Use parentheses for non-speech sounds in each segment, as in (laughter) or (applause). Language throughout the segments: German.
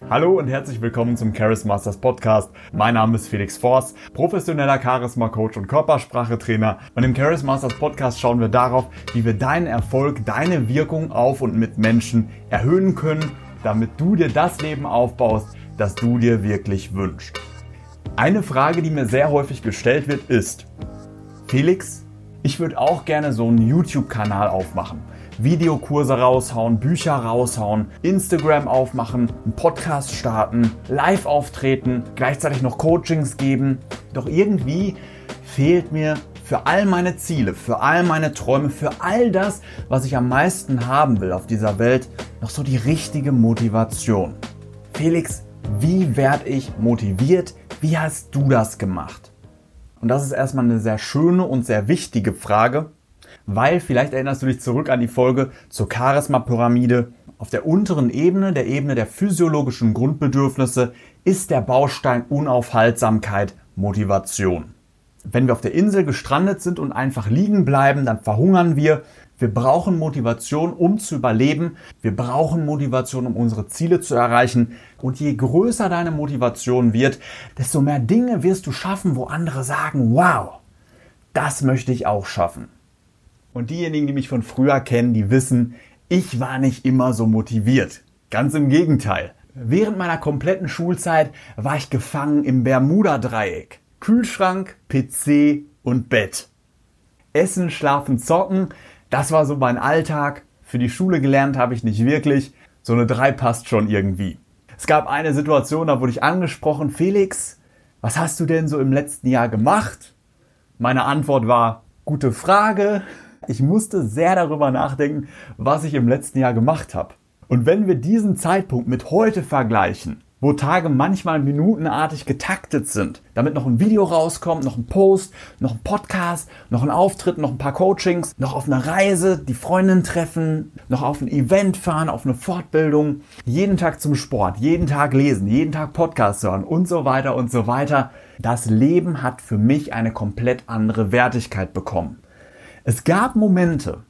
Hallo und herzlich willkommen zum Charis Masters Podcast. Mein Name ist Felix Forst, professioneller Charisma Coach und Körpersprachetrainer. Und im Charis Masters Podcast schauen wir darauf, wie wir deinen Erfolg, deine Wirkung auf und mit Menschen erhöhen können, damit du dir das Leben aufbaust, das du dir wirklich wünschst. Eine Frage, die mir sehr häufig gestellt wird, ist, Felix, ich würde auch gerne so einen YouTube-Kanal aufmachen. Videokurse raushauen, Bücher raushauen, Instagram aufmachen, einen Podcast starten, live auftreten, gleichzeitig noch Coachings geben. Doch irgendwie fehlt mir für all meine Ziele, für all meine Träume, für all das, was ich am meisten haben will auf dieser Welt, noch so die richtige Motivation. Felix, wie werde ich motiviert? Wie hast du das gemacht? Und das ist erstmal eine sehr schöne und sehr wichtige Frage, weil vielleicht erinnerst du dich zurück an die Folge zur Charisma-Pyramide. Auf der unteren Ebene, der Ebene der physiologischen Grundbedürfnisse, ist der Baustein Unaufhaltsamkeit Motivation. Wenn wir auf der Insel gestrandet sind und einfach liegen bleiben, dann verhungern wir. Wir brauchen Motivation, um zu überleben. Wir brauchen Motivation, um unsere Ziele zu erreichen. Und je größer deine Motivation wird, desto mehr Dinge wirst du schaffen, wo andere sagen, wow, das möchte ich auch schaffen. Und diejenigen, die mich von früher kennen, die wissen, ich war nicht immer so motiviert. Ganz im Gegenteil. Während meiner kompletten Schulzeit war ich gefangen im Bermuda-Dreieck. Kühlschrank, PC und Bett. Essen, schlafen, zocken, das war so mein Alltag. Für die Schule gelernt habe ich nicht wirklich. So eine 3 passt schon irgendwie. Es gab eine Situation, da wurde ich angesprochen, Felix, was hast du denn so im letzten Jahr gemacht? Meine Antwort war, gute Frage. Ich musste sehr darüber nachdenken, was ich im letzten Jahr gemacht habe. Und wenn wir diesen Zeitpunkt mit heute vergleichen, wo Tage manchmal minutenartig getaktet sind, damit noch ein Video rauskommt, noch ein Post, noch ein Podcast, noch ein Auftritt, noch ein paar Coachings, noch auf eine Reise, die Freundin treffen, noch auf ein Event fahren, auf eine Fortbildung, jeden Tag zum Sport, jeden Tag lesen, jeden Tag Podcast hören und so weiter und so weiter. Das Leben hat für mich eine komplett andere Wertigkeit bekommen. Es gab Momente,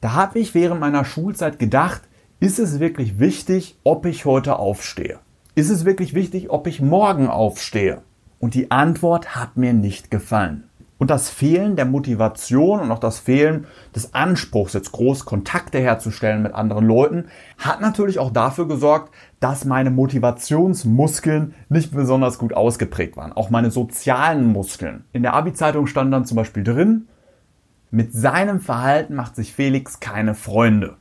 da habe ich während meiner Schulzeit gedacht, ist es wirklich wichtig, ob ich heute aufstehe? Ist es wirklich wichtig, ob ich morgen aufstehe? Und die Antwort hat mir nicht gefallen. Und das Fehlen der Motivation und auch das Fehlen des Anspruchs, jetzt groß Kontakte herzustellen mit anderen Leuten, hat natürlich auch dafür gesorgt, dass meine Motivationsmuskeln nicht besonders gut ausgeprägt waren. Auch meine sozialen Muskeln. In der Abi-Zeitung stand dann zum Beispiel drin, mit seinem Verhalten macht sich Felix keine Freunde.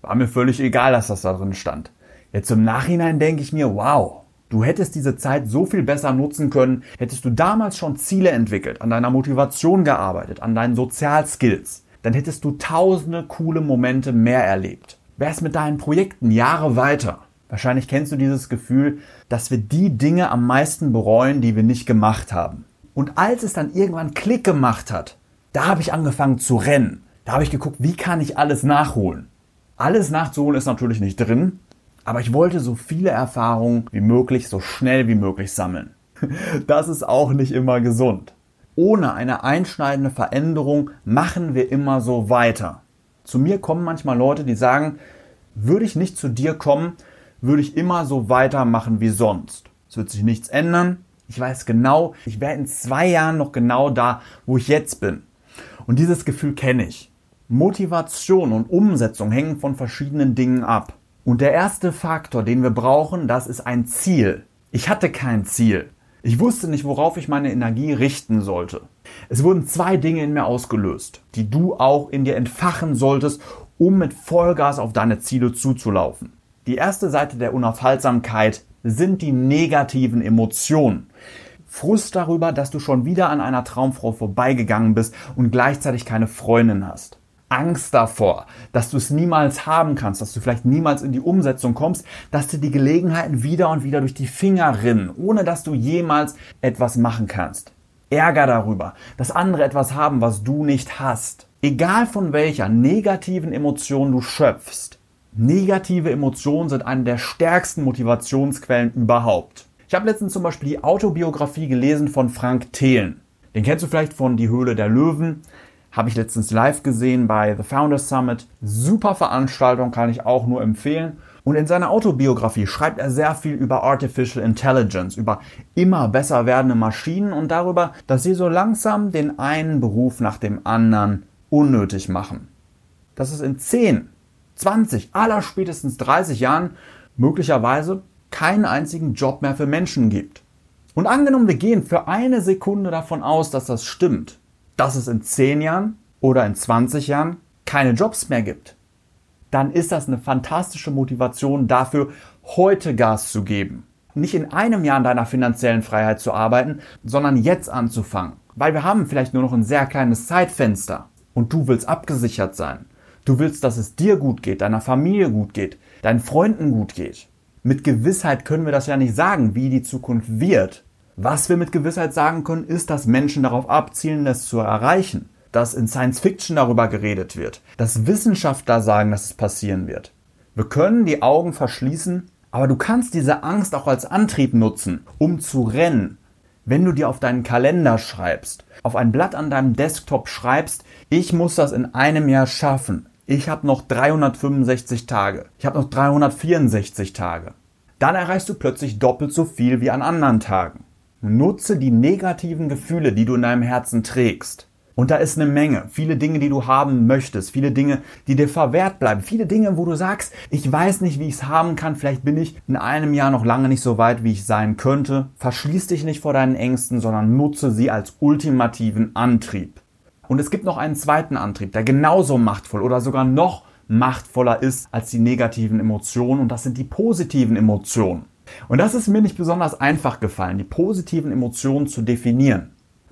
War mir völlig egal, dass das da drin stand. Jetzt im Nachhinein denke ich mir, wow, du hättest diese Zeit so viel besser nutzen können, hättest du damals schon Ziele entwickelt, an deiner Motivation gearbeitet, an deinen Sozialskills, dann hättest du tausende coole Momente mehr erlebt. Wärst mit deinen Projekten Jahre weiter. Wahrscheinlich kennst du dieses Gefühl, dass wir die Dinge am meisten bereuen, die wir nicht gemacht haben. Und als es dann irgendwann Klick gemacht hat, da habe ich angefangen zu rennen. Da habe ich geguckt, wie kann ich alles nachholen. Alles nachzuholen ist natürlich nicht drin, aber ich wollte so viele Erfahrungen wie möglich, so schnell wie möglich sammeln. (laughs) Das ist auch nicht immer gesund. Ohne eine einschneidende Veränderung machen wir immer so weiter. Zu mir kommen manchmal Leute, die sagen, würde ich nicht zu dir kommen, würde ich immer so weitermachen wie sonst. Es wird sich nichts ändern. Ich weiß genau, ich wäre in zwei Jahren noch genau da, wo ich jetzt bin. Und dieses Gefühl kenne ich. Motivation und Umsetzung hängen von verschiedenen Dingen ab. Und der erste Faktor, den wir brauchen, das ist ein Ziel. Ich hatte kein Ziel. Ich wusste nicht, worauf ich meine Energie richten sollte. Es wurden zwei Dinge in mir ausgelöst, die du auch in dir entfachen solltest, um mit Vollgas auf deine Ziele zuzulaufen. Die erste Seite der Unaufhaltsamkeit sind die negativen Emotionen. Frust darüber, dass du schon wieder an einer Traumfrau vorbeigegangen bist und gleichzeitig keine Freundin hast. Angst davor, dass du es niemals haben kannst, dass du vielleicht niemals in die Umsetzung kommst, dass dir die Gelegenheiten wieder und wieder durch die Finger rinnen, ohne dass du jemals etwas machen kannst. Ärger darüber, dass andere etwas haben, was du nicht hast. Egal von welcher negativen Emotion du schöpfst. Negative Emotionen sind eine der stärksten Motivationsquellen überhaupt. Ich habe letztens zum Beispiel die Autobiografie gelesen von Frank Thelen. Den kennst du vielleicht von Die Höhle der Löwen. Habe ich letztens live gesehen bei The Founders Summit. Super Veranstaltung, kann ich auch nur empfehlen. Und in seiner Autobiografie schreibt er sehr viel über Artificial Intelligence, über immer besser werdende Maschinen und darüber, dass sie so langsam den einen Beruf nach dem anderen unnötig machen. Dass es in 10, 20, aller spätestens 30 Jahren möglicherweise keinen einzigen Job mehr für Menschen gibt. Und angenommen, wir gehen für eine Sekunde davon aus, dass das stimmt, dass es in 10 Jahren oder in 20 Jahren keine Jobs mehr gibt dann ist das eine fantastische Motivation dafür, heute Gas zu geben. Nicht in einem Jahr an deiner finanziellen Freiheit zu arbeiten, sondern jetzt anzufangen. Weil wir haben vielleicht nur noch ein sehr kleines Zeitfenster und du willst abgesichert sein. Du willst, dass es dir gut geht, deiner Familie gut geht, deinen Freunden gut geht. Mit Gewissheit können wir das ja nicht sagen, wie die Zukunft wird. Was wir mit Gewissheit sagen können, ist, dass Menschen darauf abzielen, das zu erreichen dass in Science Fiction darüber geredet wird, dass Wissenschaftler sagen, dass es passieren wird. Wir können die Augen verschließen, aber du kannst diese Angst auch als Antrieb nutzen, um zu rennen. Wenn du dir auf deinen Kalender schreibst, auf ein Blatt an deinem Desktop schreibst, ich muss das in einem Jahr schaffen. Ich habe noch 365 Tage. Ich habe noch 364 Tage. Dann erreichst du plötzlich doppelt so viel wie an anderen Tagen. Nutze die negativen Gefühle, die du in deinem Herzen trägst. Und da ist eine Menge, viele Dinge, die du haben möchtest, viele Dinge, die dir verwehrt bleiben, viele Dinge, wo du sagst, ich weiß nicht, wie ich es haben kann, vielleicht bin ich in einem Jahr noch lange nicht so weit, wie ich sein könnte. Verschließ dich nicht vor deinen Ängsten, sondern nutze sie als ultimativen Antrieb. Und es gibt noch einen zweiten Antrieb, der genauso machtvoll oder sogar noch machtvoller ist als die negativen Emotionen und das sind die positiven Emotionen. Und das ist mir nicht besonders einfach gefallen, die positiven Emotionen zu definieren,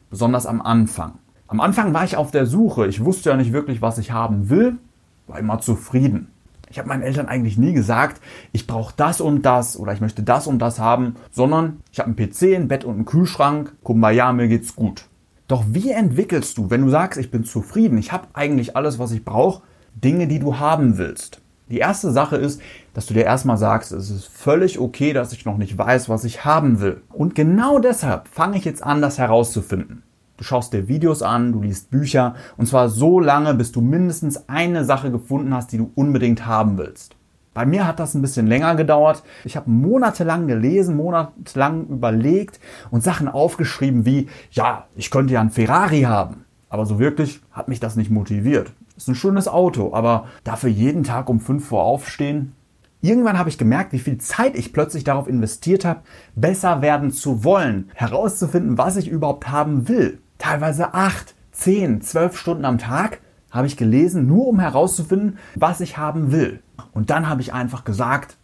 besonders am Anfang. Am Anfang war ich auf der Suche. Ich wusste ja nicht wirklich, was ich haben will, war immer zufrieden. Ich habe meinen Eltern eigentlich nie gesagt, ich brauche das und das oder ich möchte das und das haben, sondern ich habe einen PC, ein Bett und einen Kühlschrank. Kumbaya, mir geht's gut. Doch wie entwickelst du, wenn du sagst, ich bin zufrieden, ich habe eigentlich alles, was ich brauche, Dinge, die du haben willst? Die erste Sache ist, dass du dir erstmal sagst, es ist völlig okay, dass ich noch nicht weiß, was ich haben will. Und genau deshalb fange ich jetzt an, das herauszufinden. Du schaust dir Videos an, du liest Bücher und zwar so lange, bis du mindestens eine Sache gefunden hast, die du unbedingt haben willst. Bei mir hat das ein bisschen länger gedauert. Ich habe monatelang gelesen, monatelang überlegt und Sachen aufgeschrieben wie, ja, ich könnte ja ein Ferrari haben. Aber so wirklich hat mich das nicht motiviert. Ist ein schönes Auto, aber dafür jeden Tag um 5 Uhr aufstehen? Irgendwann habe ich gemerkt, wie viel Zeit ich plötzlich darauf investiert habe, besser werden zu wollen, herauszufinden, was ich überhaupt haben will teilweise acht, zehn, zwölf Stunden am Tag habe ich gelesen, nur um herauszufinden, was ich haben will. Und dann habe ich einfach gesagt,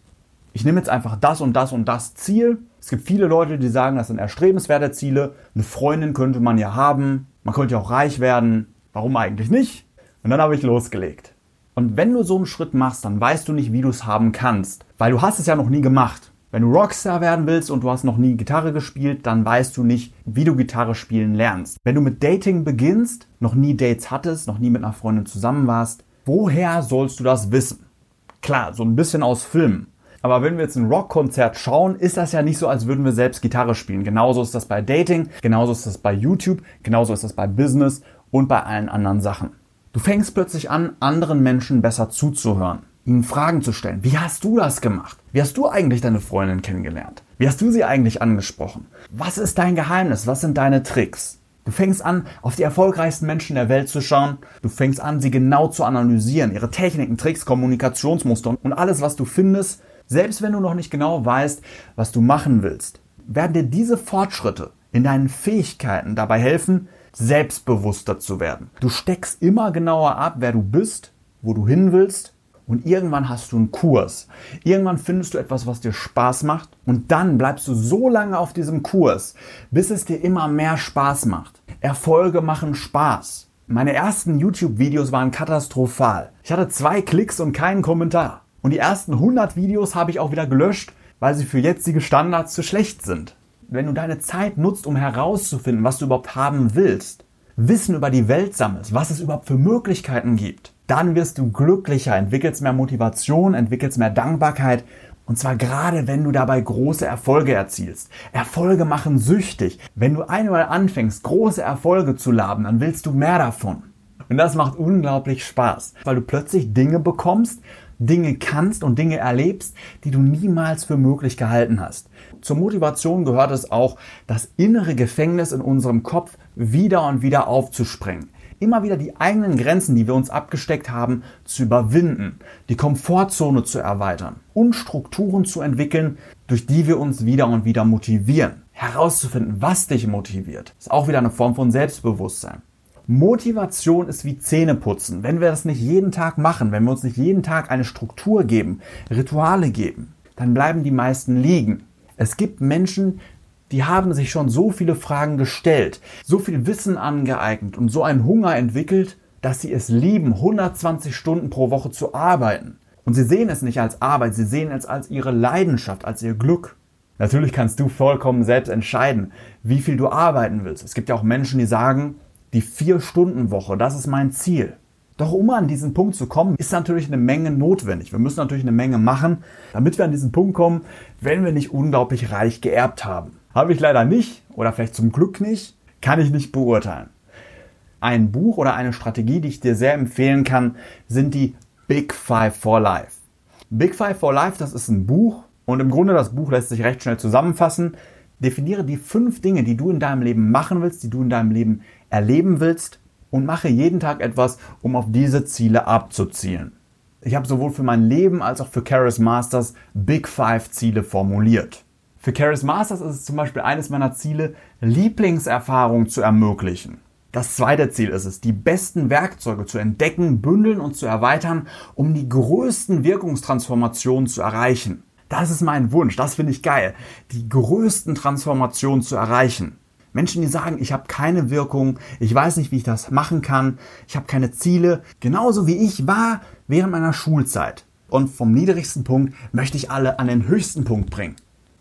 ich nehme jetzt einfach das und das und das Ziel. Es gibt viele Leute, die sagen, das sind erstrebenswerte Ziele. Eine Freundin könnte man ja haben. Man könnte ja auch reich werden. Warum eigentlich nicht? Und dann habe ich losgelegt. Und wenn du so einen Schritt machst, dann weißt du nicht, wie du es haben kannst. Weil du hast es ja noch nie gemacht. Wenn du Rockstar werden willst und du hast noch nie Gitarre gespielt, dann weißt du nicht, wie du Gitarre spielen lernst. Wenn du mit Dating beginnst, noch nie Dates hattest, noch nie mit einer Freundin zusammen warst, woher sollst du das wissen? Klar, so ein bisschen aus Filmen. Aber wenn wir jetzt ein Rockkonzert schauen, ist das ja nicht so, als würden wir selbst Gitarre spielen. Genauso ist das bei Dating, genauso ist das bei YouTube, genauso ist das bei Business und bei allen anderen Sachen. Du fängst plötzlich an, anderen Menschen besser zuzuhören ihnen Fragen zu stellen. Wie hast du das gemacht? Wie hast du eigentlich deine Freundin kennengelernt? Wie hast du sie eigentlich angesprochen? Was ist dein Geheimnis? Was sind deine Tricks? Du fängst an, auf die erfolgreichsten Menschen der Welt zu schauen. Du fängst an, sie genau zu analysieren. Ihre Techniken, Tricks, Kommunikationsmuster und alles, was du findest. Selbst wenn du noch nicht genau weißt, was du machen willst, werden dir diese Fortschritte in deinen Fähigkeiten dabei helfen, selbstbewusster zu werden. Du steckst immer genauer ab, wer du bist, wo du hin willst und irgendwann hast du einen Kurs. Irgendwann findest du etwas, was dir Spaß macht. Und dann bleibst du so lange auf diesem Kurs, bis es dir immer mehr Spaß macht. Erfolge machen Spaß. Meine ersten YouTube-Videos waren katastrophal. Ich hatte zwei Klicks und keinen Kommentar. Und die ersten 100 Videos habe ich auch wieder gelöscht, weil sie für jetzige Standards zu schlecht sind. Wenn du deine Zeit nutzt, um herauszufinden, was du überhaupt haben willst, Wissen über die Welt sammelst, was es überhaupt für Möglichkeiten gibt, dann wirst du glücklicher, entwickelst mehr Motivation, entwickelst mehr Dankbarkeit und zwar gerade, wenn du dabei große Erfolge erzielst. Erfolge machen süchtig. Wenn du einmal anfängst, große Erfolge zu laben, dann willst du mehr davon. Und das macht unglaublich Spaß, weil du plötzlich Dinge bekommst, Dinge kannst und Dinge erlebst, die du niemals für möglich gehalten hast. Zur Motivation gehört es auch, das innere Gefängnis in unserem Kopf wieder und wieder aufzusprengen. Immer wieder die eigenen Grenzen, die wir uns abgesteckt haben, zu überwinden, die Komfortzone zu erweitern und Strukturen zu entwickeln, durch die wir uns wieder und wieder motivieren. Herauszufinden, was dich motiviert, ist auch wieder eine Form von Selbstbewusstsein. Motivation ist wie Zähneputzen. Wenn wir das nicht jeden Tag machen, wenn wir uns nicht jeden Tag eine Struktur geben, Rituale geben, dann bleiben die meisten liegen. Es gibt Menschen, die haben sich schon so viele Fragen gestellt, so viel Wissen angeeignet und so einen Hunger entwickelt, dass sie es lieben, 120 Stunden pro Woche zu arbeiten. Und sie sehen es nicht als Arbeit, sie sehen es als ihre Leidenschaft, als ihr Glück. Natürlich kannst du vollkommen selbst entscheiden, wie viel du arbeiten willst. Es gibt ja auch Menschen, die sagen, die Vier-Stunden-Woche, das ist mein Ziel. Doch um an diesen Punkt zu kommen, ist natürlich eine Menge notwendig. Wir müssen natürlich eine Menge machen, damit wir an diesen Punkt kommen, wenn wir nicht unglaublich reich geerbt haben. Habe ich leider nicht oder vielleicht zum Glück nicht, kann ich nicht beurteilen. Ein Buch oder eine Strategie, die ich dir sehr empfehlen kann, sind die Big Five for Life. Big Five for Life, das ist ein Buch und im Grunde das Buch lässt sich recht schnell zusammenfassen. Definiere die fünf Dinge, die du in deinem Leben machen willst, die du in deinem Leben erleben willst und mache jeden Tag etwas, um auf diese Ziele abzuzielen. Ich habe sowohl für mein Leben als auch für Charis Masters Big Five Ziele formuliert. Für Charis Masters ist es zum Beispiel eines meiner Ziele, Lieblingserfahrungen zu ermöglichen. Das zweite Ziel ist es, die besten Werkzeuge zu entdecken, bündeln und zu erweitern, um die größten Wirkungstransformationen zu erreichen. Das ist mein Wunsch, das finde ich geil, die größten Transformationen zu erreichen. Menschen, die sagen, ich habe keine Wirkung, ich weiß nicht, wie ich das machen kann, ich habe keine Ziele, genauso wie ich war während meiner Schulzeit. Und vom niedrigsten Punkt möchte ich alle an den höchsten Punkt bringen.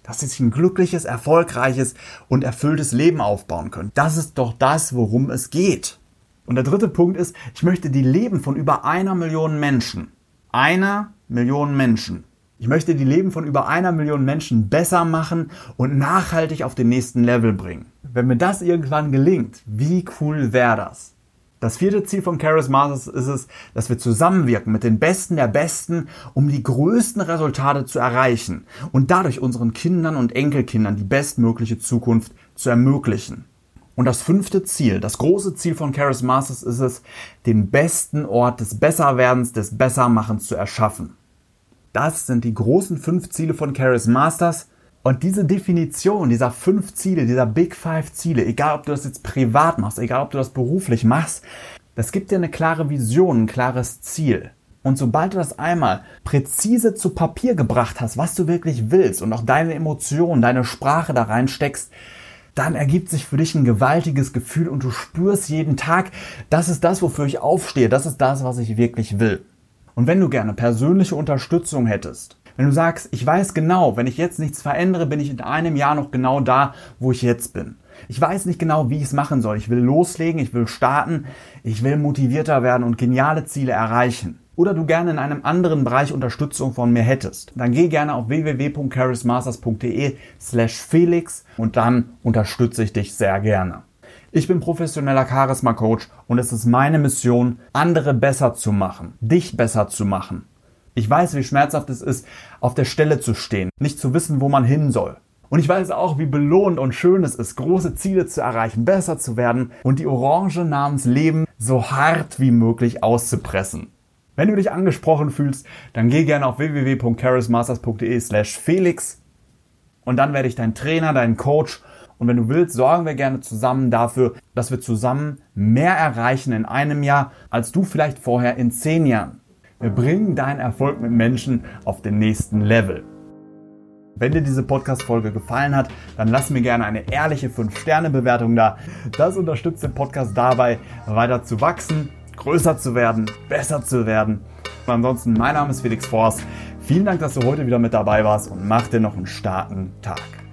Dass sie sich ein glückliches, erfolgreiches und erfülltes Leben aufbauen können. Das ist doch das, worum es geht. Und der dritte Punkt ist, ich möchte die Leben von über einer Million Menschen, einer Million Menschen ich möchte die Leben von über einer Million Menschen besser machen und nachhaltig auf den nächsten Level bringen. Wenn mir das irgendwann gelingt, wie cool wäre das? Das vierte Ziel von Charis Masters ist es, dass wir zusammenwirken mit den Besten der Besten, um die größten Resultate zu erreichen und dadurch unseren Kindern und Enkelkindern die bestmögliche Zukunft zu ermöglichen. Und das fünfte Ziel, das große Ziel von Charis Masters ist es, den besten Ort des Besserwerdens, des Bessermachens zu erschaffen. Das sind die großen fünf Ziele von Charis Masters. Und diese Definition dieser fünf Ziele, dieser Big Five Ziele, egal ob du das jetzt privat machst, egal ob du das beruflich machst, das gibt dir eine klare Vision, ein klares Ziel. Und sobald du das einmal präzise zu Papier gebracht hast, was du wirklich willst und auch deine Emotionen, deine Sprache da reinsteckst, dann ergibt sich für dich ein gewaltiges Gefühl und du spürst jeden Tag, das ist das, wofür ich aufstehe, das ist das, was ich wirklich will. Und wenn du gerne persönliche Unterstützung hättest, wenn du sagst, ich weiß genau, wenn ich jetzt nichts verändere, bin ich in einem Jahr noch genau da, wo ich jetzt bin. Ich weiß nicht genau, wie ich es machen soll. Ich will loslegen, ich will starten, ich will motivierter werden und geniale Ziele erreichen. Oder du gerne in einem anderen Bereich Unterstützung von mir hättest, dann geh gerne auf www.charismasters.de slash Felix und dann unterstütze ich dich sehr gerne. Ich bin professioneller Charisma-Coach und es ist meine Mission, andere besser zu machen, dich besser zu machen. Ich weiß, wie schmerzhaft es ist, auf der Stelle zu stehen, nicht zu wissen, wo man hin soll. Und ich weiß auch, wie belohnt und schön es ist, große Ziele zu erreichen, besser zu werden und die Orange namens Leben so hart wie möglich auszupressen. Wenn du dich angesprochen fühlst, dann geh gerne auf www.charismasters.de slash Felix und dann werde ich dein Trainer, dein Coach und wenn du willst, sorgen wir gerne zusammen dafür, dass wir zusammen mehr erreichen in einem Jahr, als du vielleicht vorher in zehn Jahren. Wir bringen deinen Erfolg mit Menschen auf den nächsten Level. Wenn dir diese Podcast-Folge gefallen hat, dann lass mir gerne eine ehrliche 5-Sterne-Bewertung da. Das unterstützt den Podcast dabei, weiter zu wachsen, größer zu werden, besser zu werden. Und ansonsten, mein Name ist Felix Forst. Vielen Dank, dass du heute wieder mit dabei warst und mach dir noch einen starken Tag.